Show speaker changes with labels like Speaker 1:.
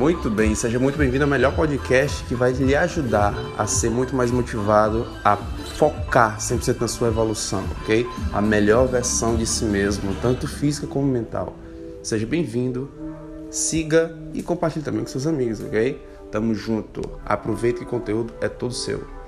Speaker 1: Muito bem, seja muito bem-vindo ao melhor podcast que vai lhe ajudar a ser muito mais motivado a focar 100% na sua evolução, ok? A melhor versão de si mesmo, tanto física como mental. Seja bem-vindo, siga e compartilhe também com seus amigos, ok? Tamo junto. Aproveita que o conteúdo é todo seu.